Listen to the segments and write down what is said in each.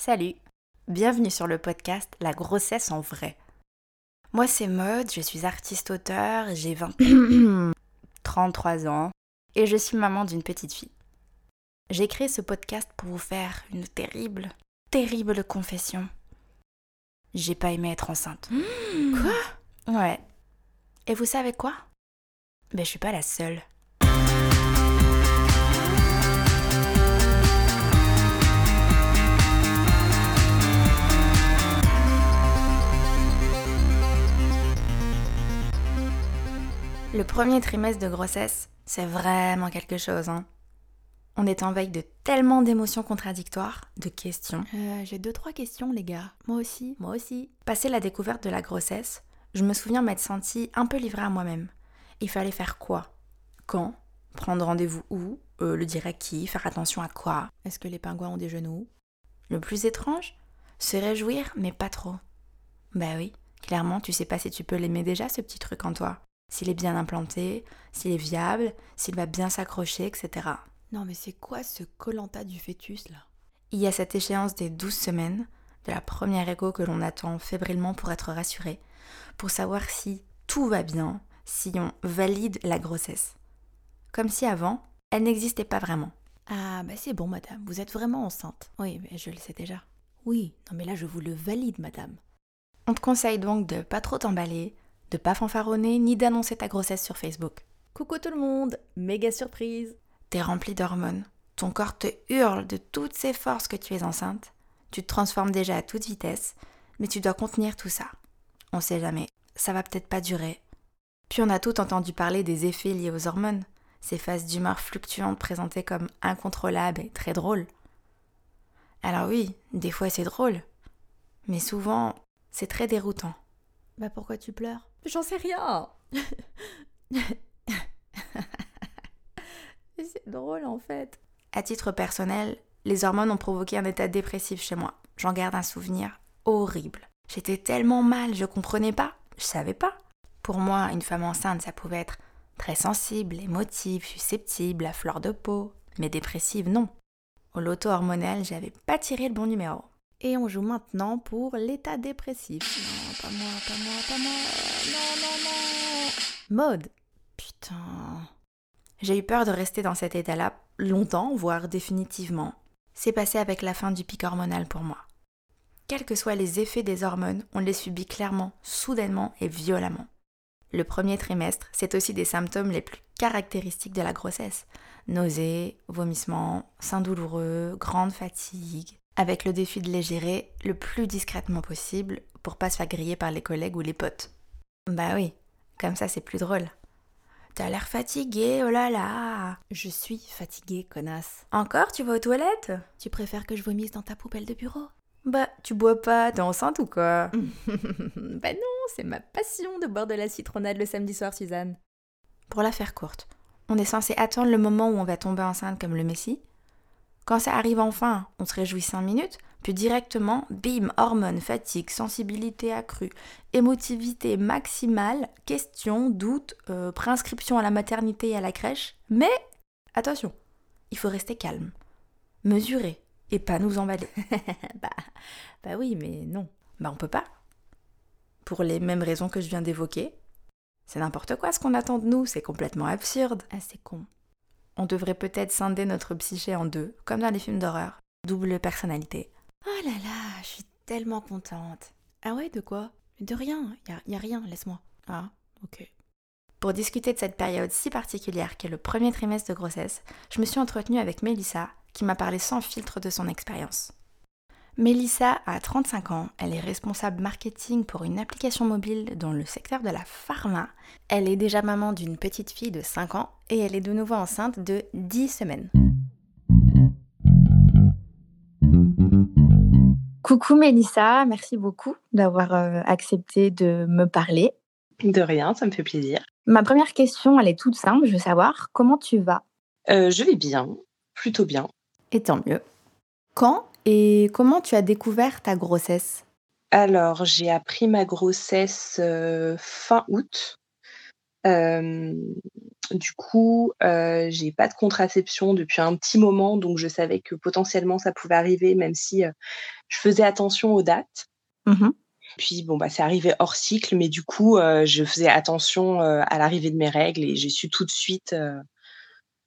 Salut, bienvenue sur le podcast La grossesse en vrai. Moi c'est Maude, je suis artiste-auteur, j'ai 20... 33 ans et je suis maman d'une petite fille. J'ai créé ce podcast pour vous faire une terrible, terrible confession. J'ai pas aimé être enceinte. Quoi? Ouais. Et vous savez quoi? Ben je suis pas la seule. Le premier trimestre de grossesse, c'est vraiment quelque chose, hein. On est en veille de tellement d'émotions contradictoires, de questions. Euh, J'ai deux, trois questions, les gars. Moi aussi, moi aussi. Passé la découverte de la grossesse, je me souviens m'être sentie un peu livrée à moi-même. Il fallait faire quoi? Quand? Prendre rendez-vous où? Euh, Le dire à qui Faire attention à quoi? Est-ce que les pingouins ont des genoux? Le plus étrange Se réjouir, mais pas trop. Bah oui, clairement, tu sais pas si tu peux l'aimer déjà, ce petit truc en toi. S'il est bien implanté, s'il est viable, s'il va bien s'accrocher, etc. Non, mais c'est quoi ce colanta du fœtus, là? Il y a cette échéance des 12 semaines, de la première écho que l'on attend fébrilement pour être rassuré, pour savoir si tout va bien, si on valide la grossesse. Comme si avant, elle n'existait pas vraiment. Ah, bah c'est bon, madame, vous êtes vraiment enceinte. Oui, mais je le sais déjà. Oui, non, mais là, je vous le valide, madame. On te conseille donc de pas trop t'emballer, de pas fanfaronner, ni d'annoncer ta grossesse sur Facebook. Coucou tout le monde, méga surprise T'es rempli d'hormones. Ton corps te hurle de toutes ses forces que tu es enceinte. Tu te transformes déjà à toute vitesse, mais tu dois contenir tout ça. On sait jamais, ça va peut-être pas durer. Puis on a tout entendu parler des effets liés aux hormones, ces phases d'humeur fluctuantes présentées comme incontrôlables et très drôles. Alors oui, des fois c'est drôle, mais souvent c'est très déroutant. Bah pourquoi tu pleures? J'en sais rien C'est drôle en fait. À titre personnel, les hormones ont provoqué un état dépressif chez moi. J'en garde un souvenir horrible. J'étais tellement mal, je comprenais pas, je savais pas. Pour moi, une femme enceinte, ça pouvait être très sensible, émotive, susceptible, à fleur de peau, mais dépressive, non. Au loto hormonal, j'avais pas tiré le bon numéro. Et on joue maintenant pour l'état dépressif. Mode. Putain. J'ai eu peur de rester dans cet état-là longtemps, voire définitivement. C'est passé avec la fin du pic hormonal pour moi. Quels que soient les effets des hormones, on les subit clairement, soudainement et violemment. Le premier trimestre, c'est aussi des symptômes les plus caractéristiques de la grossesse. Nausées, vomissements, seins douloureux, grande fatigue, avec le défi de les gérer le plus discrètement possible pour pas se faire griller par les collègues ou les potes. Bah oui, comme ça c'est plus drôle. T'as l'air fatiguée, oh là là Je suis fatiguée, connasse. Encore, tu vas aux toilettes? Tu préfères que je vomisse dans ta poubelle de bureau? Bah, tu bois pas, t'es enceinte ou quoi? Bah non, c'est ma passion de boire de la citronnade le samedi soir, Suzanne. Pour la faire courte, on est censé attendre le moment où on va tomber enceinte comme le Messie. Quand ça arrive enfin, on se réjouit 5 minutes, puis directement, bim, hormones, fatigue, sensibilité accrue, émotivité maximale, questions, doutes, euh, préinscription à la maternité et à la crèche. Mais attention, il faut rester calme, mesurer et pas nous emballer. bah, bah oui, mais non. Bah on peut pas. Pour les mêmes raisons que je viens d'évoquer. C'est n'importe quoi ce qu'on attend de nous, c'est complètement absurde. Ah, c'est con. On devrait peut-être scinder notre psyché en deux, comme dans les films d'horreur. Double personnalité. Oh là là, je suis tellement contente. Ah ouais, de quoi? De rien, y a, y a rien, laisse-moi. Ah, ok. Pour discuter de cette période si particulière qu'est le premier trimestre de grossesse, je me suis entretenue avec Mélissa, qui m'a parlé sans filtre de son expérience. Mélissa a 35 ans, elle est responsable marketing pour une application mobile dans le secteur de la pharma. Elle est déjà maman d'une petite fille de 5 ans et elle est de nouveau enceinte de 10 semaines. Coucou Mélissa, merci beaucoup d'avoir euh, accepté de me parler. De rien, ça me fait plaisir. Ma première question, elle est toute simple, je veux savoir comment tu vas? Euh, je vais bien, plutôt bien. Et tant mieux. Quand et comment tu as découvert ta grossesse? Alors, j'ai appris ma grossesse euh, fin août. du coup, j'ai pas de contraception depuis un petit moment, donc je savais que potentiellement ça pouvait arriver, même si je faisais attention aux dates. Mmh Puis bon bah c'est arrivé hors cycle, mais du coup je faisais attention à l'arrivée de mes règles et j'ai su tout de suite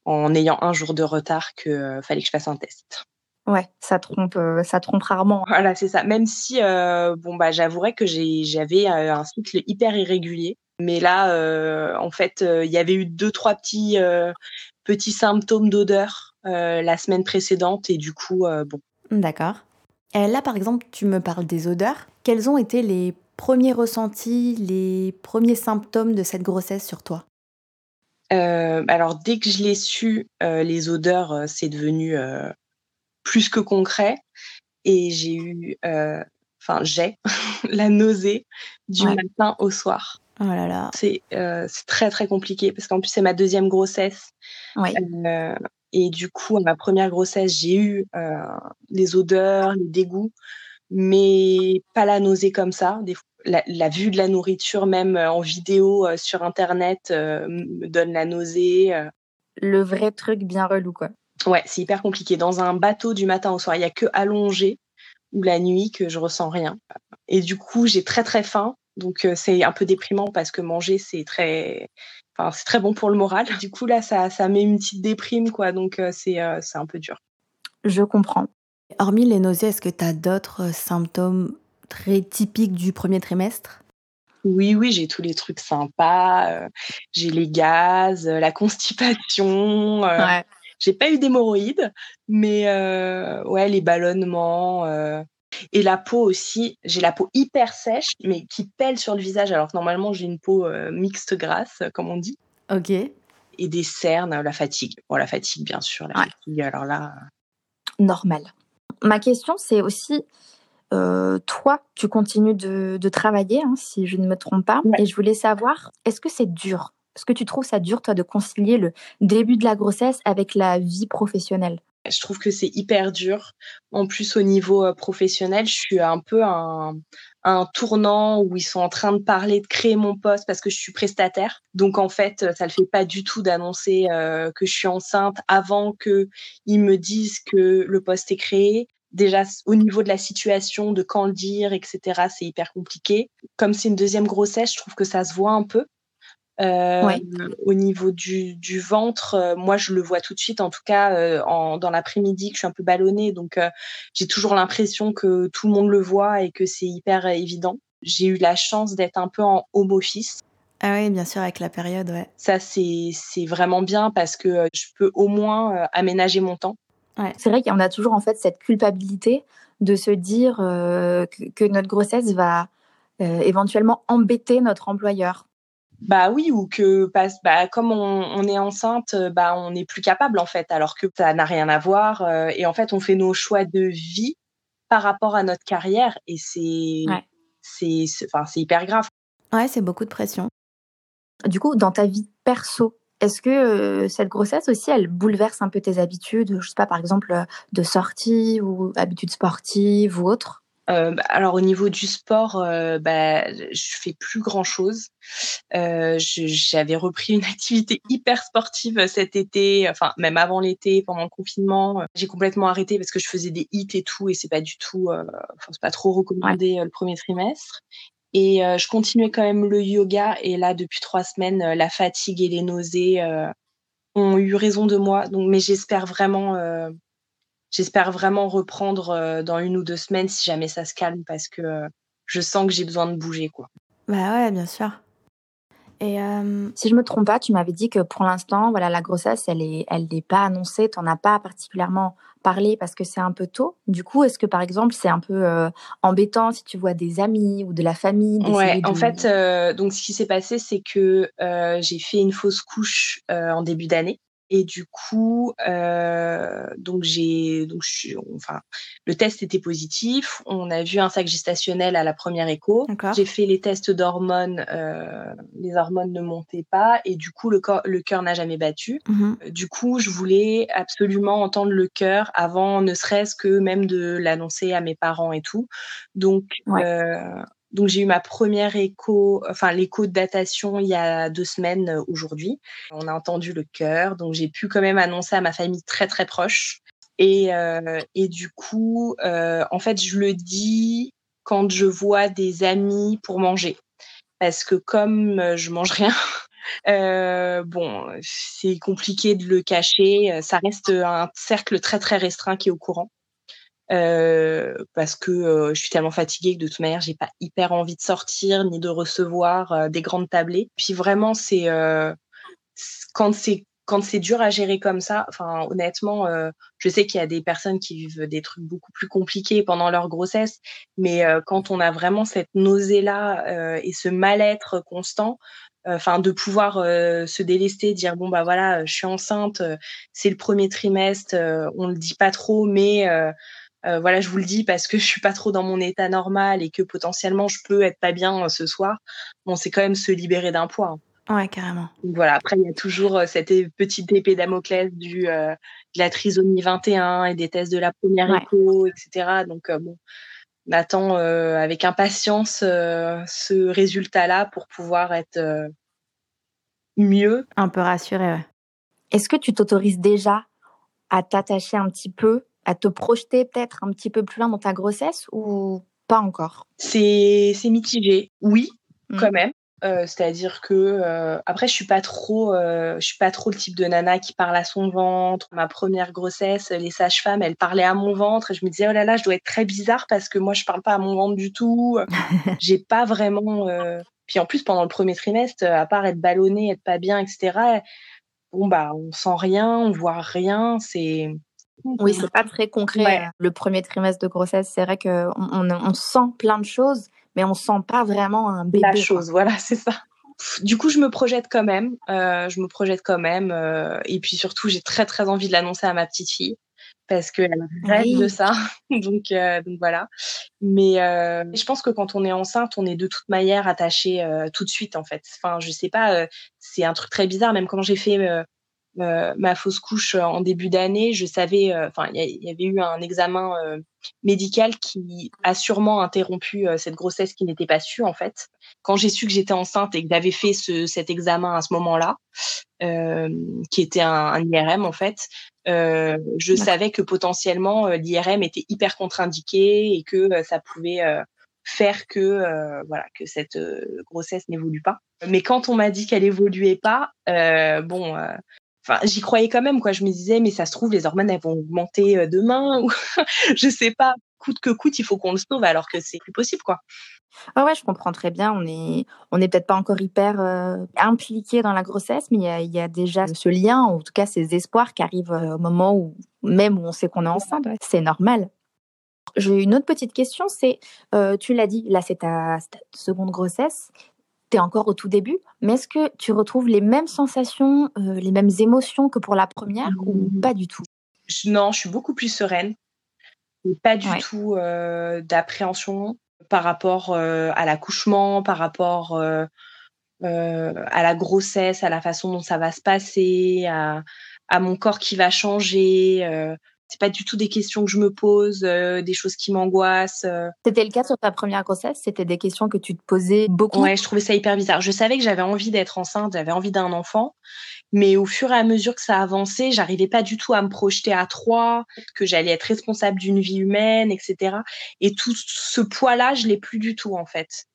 en ayant un jour de retard que fallait que je fasse un test. Ouais, ça trompe, ça trompe rarement. Voilà, c'est ça. Même si, bon bah, j'avouerais que j'avais un cycle hyper irrégulier. Mais là, en fait, il y avait eu deux, trois petits, petits symptômes d'odeur la semaine précédente et du coup, bon. D'accord. Là, par exemple, tu me parles des odeurs. Quels ont été les premiers ressentis, les premiers symptômes de cette grossesse sur toi? Alors dès que je l'ai su, les odeurs, c'est devenu plus que concret. Et j'ai eu, enfin j'ai la nausée du matin au soir. Oh là là. C'est très très compliqué parce qu'en plus c'est ma deuxième grossesse. et du coup, à ma première grossesse, j'ai eu les odeurs, les dégoûts, mais pas la nausée comme ça. Des la, vue de la nourriture, même euh, en vidéo euh, sur Internet, euh, me donne la nausée. Le vrai truc bien relou, quoi. Ouais, c'est hyper compliqué. Dans un bateau du matin au soir, il n'y a que allongé ou la nuit que je ressens rien. Et du coup, j'ai très très faim. Donc c'est un peu déprimant parce que manger c'est très enfin c'est très bon pour le moral. Du coup là ça ça met une petite déprime quoi. Donc c'est c'est un peu dur. Je comprends. Hormis les nausées, est-ce que tu as d'autres symptômes très typique du premier trimestre? Oui, oui, j'ai tous les trucs sympas. Euh, j'ai les gaz, euh, la constipation. Euh, j'ai pas eu d'hémorroïdes, mais ouais, les ballonnements. et la peau aussi. J'ai la peau hyper sèche, mais qui pèle sur le visage, alors que normalement j'ai une peau mixte grasse, comme on dit. Ok. Et des cernes, la fatigue. Bon, la fatigue, bien sûr. La fatigue, alors là. Normal. Ma question, c'est aussi euh, toi, tu continues de, travailler, hein, si je ne me trompe pas. Et je voulais savoir, est-ce que c'est dur Est-ce que tu trouves ça dur, toi, de concilier le début de la grossesse avec la vie professionnelle? Je trouve que c'est hyper dur. En plus, au niveau euh, professionnel, je suis un peu un, tournant où ils sont en train de parler de créer mon poste parce que je suis prestataire. Donc en fait, ça le fait pas du tout d'annoncer euh, que je suis enceinte avant que ils me disent que le poste est créé déjà au niveau de la situation, de quand le dire, etc., c'est hyper compliqué. Comme c'est une deuxième grossesse, je trouve que ça se voit un peu. Euh, Au niveau du, du ventre, euh, moi je le vois tout de suite, en tout cas euh, en, dans l'après-midi que je suis un peu ballonnée, donc j'ai toujours l'impression que tout le monde le voit et que c'est hyper évident. J'ai eu la chance d'être un peu en home office. Ah oui, bien sûr, avec la période, ouais. Ça, c'est vraiment bien parce que je peux au moins aménager mon temps. C'est vrai qu'on a toujours en fait cette culpabilité de se dire que, notre grossesse va éventuellement embêter notre employeur. Bah oui, ou que bah, comme on, est enceinte, bah on n'est plus capable en fait, alors que ça n'a rien à voir. Euh, et en fait, on fait nos choix de vie par rapport à notre carrière, et c'est c'est enfin c'est hyper grave. Ouais, c'est beaucoup de pression. Du coup, dans ta vie perso, est-ce que cette grossesse aussi, elle bouleverse un peu tes habitudes, je sais pas, par exemple, de sortie ou habitudes sportives ou autres? Bah, alors au niveau du sport, bah, je fais plus grand chose. J'avais repris une activité hyper sportive cet été, enfin même avant l'été, pendant le confinement. J'ai complètement arrêté parce que je faisais des hits et tout, et c'est pas du tout, enfin c'est pas trop recommandé le premier trimestre. Et euh, je continuais quand même le yoga. Et là, depuis trois semaines, euh, la fatigue et les nausées euh, ont eu raison de moi. Donc, mais j'espère vraiment, j'espère vraiment reprendre dans une ou deux semaines si jamais ça se calme, parce que je sens que j'ai besoin de bouger, quoi. Bah ouais, bien sûr. Et si je me trompe pas, tu m'avais dit que pour l'instant, voilà, la grossesse, elle est, elle n'est pas annoncée. Tu n'en as pas particulièrement parler parce que c'est un peu tôt. Du coup, est-ce que par exemple c'est un peu euh, embêtant si tu vois des amis ou de la famille Ouais, en fait, euh, donc ce qui s'est passé, c'est que euh, j'ai fait une fausse couche en début d'année. Et du coup, euh, donc j'ai, donc je suis, enfin, le test était positif. On a vu un sac gestationnel à la première écho. J'ai fait les tests d'hormones. Euh, les hormones ne montaient pas et du coup le corps, le cœur n'a jamais battu. Mhm. Du coup, je voulais absolument entendre le cœur avant, ne serait-ce que même de l'annoncer à mes parents et tout. Donc, euh, Donc j'ai eu ma première écho, enfin l'écho de datation il y a deux semaines euh, aujourd'hui. On a entendu le cœur, donc j'ai pu quand même annoncer à ma famille très très proche. Et, euh, et du coup, euh, en fait, je le dis quand je vois des amis pour manger, parce que comme euh, je mange rien. Euh, bon, c'est compliqué de le cacher. Ça reste un cercle très très restreint qui est au courant. Euh, parce que euh, je suis tellement fatiguée que de toute manière j'ai pas hyper envie de sortir ni de recevoir euh, des grandes tablées. Puis vraiment c'est quand c'est quand c'est dur à gérer comme ça, enfin honnêtement, je sais qu'il y a des personnes qui vivent des trucs beaucoup plus compliqués pendant leur grossesse, mais quand on a vraiment cette nausée là et ce mal-être constant, enfin de pouvoir se délester, dire bon bah voilà, je suis enceinte, c'est le premier trimestre, on le dit pas trop, mais euh, voilà, je vous le dis parce que je suis pas trop dans mon état normal et que potentiellement je peux être pas bien euh, ce soir. Bon, c'est quand même se libérer d'un poids. Hein. Ouais, carrément. voilà, après il y a toujours euh, cette petite épée Damoclès du de la trisomie 21 et des tests de la première écho, etc. Donc bon, on attend avec impatience ce résultat-là pour pouvoir être mieux. Un peu rassuré. Ouais. Est-ce que tu t'autorises déjà à t'attacher un petit peu à te projeter peut-être un petit peu plus loin dans ta grossesse ou pas encore? C'est mitigé, oui, mmh. quand même. Euh, c'est-à-dire que euh, après je suis pas trop euh, je suis pas trop le type de nana qui parle à son ventre. Ma première grossesse les sages-femmes elles parlaient à mon ventre. Et je me disais oh là là je dois être très bizarre parce que moi je parle pas à mon ventre du tout. J'ai pas vraiment puis en plus pendant le premier trimestre à part être ballonnée être pas bien etc bon bah on sent rien on voit rien. C'est oui, c'est pas très concret. Euh, le premier trimestre de grossesse, c'est vrai qu'on on, sent plein de choses, mais on sent pas vraiment un bébé. La chose, voilà, c'est ça. Du coup, je me projette quand même. Euh, je me projette quand même. Euh, et puis surtout, j'ai très très envie de l'annoncer à ma petite fille parce qu'elle rêve de ça. donc, donc voilà. Mais je pense que quand on est enceinte, on est de toute manière attaché tout de suite en fait. Enfin, je sais pas. c'est un truc très bizarre. Même quand j'ai fait euh, ma fausse couche euh, en début d'année, je savais, euh, enfin, il y, avait eu un examen médical qui a sûrement interrompu cette grossesse qui n'était pas sûre en fait. Quand j'ai su que j'étais enceinte et que j'avais fait ce, cet examen à ce moment-là, qui était un, un, IRM en fait, je savais que potentiellement l'IRM était hyper contre-indiqué et que ça pouvait faire que voilà que cette grossesse n'évolue pas. Mais quand on m'a dit qu'elle évoluait pas, bon, j'y croyais quand même quoi. Je me disais mais ça se trouve les hormones elles vont augmenter euh, demain ou je sais pas. Coûte que coûte il faut qu'on le sauve alors que c'est plus possible quoi. Ouais ouais je comprends très bien. On est on n'est peut-être pas encore hyper euh, impliqué dans la grossesse mais il y a, déjà ce lien en tout cas ces espoirs qui arrivent euh, au moment où même où on sait qu'on est enceinte c'est normal. J'ai une autre petite question, c'est, tu l'as dit, là c'est ta, seconde grossesse, tu es encore au tout début, mais est-ce que tu retrouves les mêmes sensations, euh, les mêmes émotions que pour la première ou mmh. pas du tout? Non, je suis beaucoup plus sereine. pas du tout euh, d'appréhension par rapport euh, à l'accouchement, par rapport à la grossesse, à la façon dont ça va se passer, à, à mon corps qui va changer c'est pas du tout des questions que je me pose, euh, des choses qui m'angoissent. Euh. C'était le cas sur ta première grossesse? C'était des questions que tu te posais beaucoup? Ouais, je trouvais ça hyper bizarre. Je savais que j'avais envie d'être enceinte, j'avais envie d'un enfant, mais au fur et à mesure que ça avançait, j'arrivais pas du tout à me projeter à trois, que j'allais être responsable d'une vie humaine, etc. Et tout ce poids-là, je l'ai plus du tout en fait.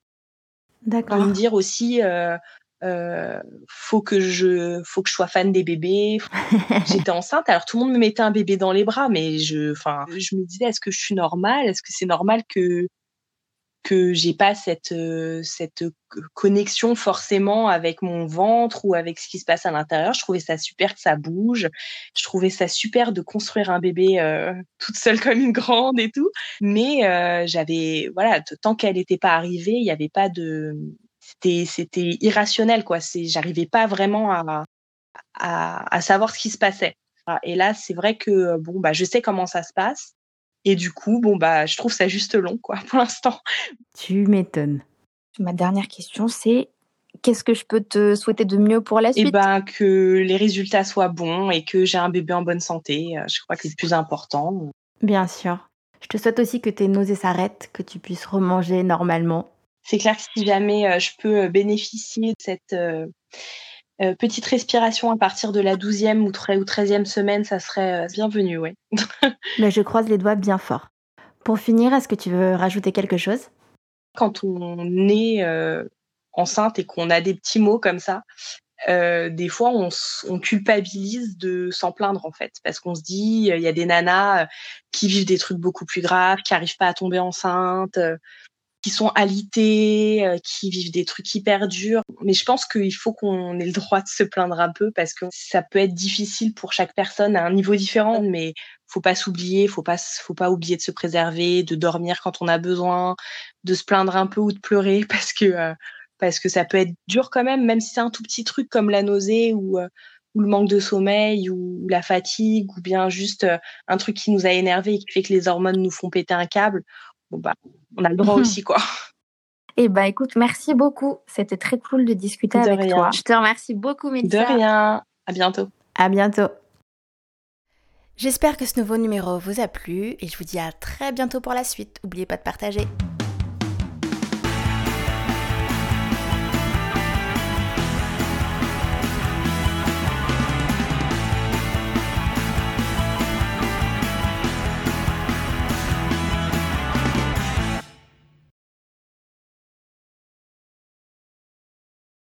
D'accord. Me dire aussi, euh, euh, faut que je faut que je sois fan des bébés. J'étais enceinte alors tout le monde me mettait un bébé dans les bras mais je enfin je me disais est-ce que je suis normale? Est-ce que c'est normal que que j'ai pas cette euh, cette connexion forcément avec mon ventre ou avec ce qui se passe à l'intérieur? Je trouvais ça super que ça bouge. Je trouvais ça super de construire un bébé euh, toute seule comme une grande et tout. Mais euh, j'avais voilà tant qu'elle n'était pas arrivée il n'y avait pas de c'était c'était irrationnel quoi. C'est j'arrivais pas vraiment à, à, à savoir ce qui se passait. Et là c'est vrai que bon bah je sais comment ça se passe. Et du coup bon bah je trouve ça juste long quoi pour l'instant. Tu m'étonnes. Ma dernière question c'est qu'est-ce que je peux te souhaiter de mieux pour la suite? Eh ben que les résultats soient bons et que j'ai un bébé en bonne santé. Je crois que c'est le plus important. Bien sûr. Je te souhaite aussi que tes nausées s'arrêtent, que tu puisses remanger normalement c'est clair que si jamais je peux bénéficier de cette petite respiration à partir de la 12e ou 13e semaine, ça serait bienvenu, oui. Mais je croise les doigts bien fort. Pour finir, est-ce que tu veux rajouter quelque chose? Quand on est enceinte et qu'on a des petits mots comme ça, euh, des fois on, on, culpabilise de s'en plaindre en fait parce qu'on se dit il y a des nanas euh, qui vivent des trucs beaucoup plus graves qui arrivent pas à tomber enceinte euh, qui sont alitées qui vivent des trucs hyper durs mais je pense qu'il faut qu'on ait le droit de se plaindre un peu parce que ça peut être difficile pour chaque personne à un niveau différent mais faut pas s'oublier faut pas faut pas oublier de se préserver de dormir quand on a besoin de se plaindre un peu ou de pleurer parce que parce que ça peut être dur quand même, même si c'est un tout petit truc comme la nausée ou, euh, le manque de sommeil ou, la fatigue ou bien juste euh, un truc qui nous a énervé et qui fait que les hormones nous font péter un câble. Bon bah, on a le droit aussi quoi. Eh ben écoute, merci beaucoup. C'était très cool de discuter avec toi. Je te remercie beaucoup, Mélissa. De rien. À bientôt. À bientôt. J'espère que ce nouveau numéro vous a plu et je vous dis à très bientôt pour la suite. N'oubliez pas de partager.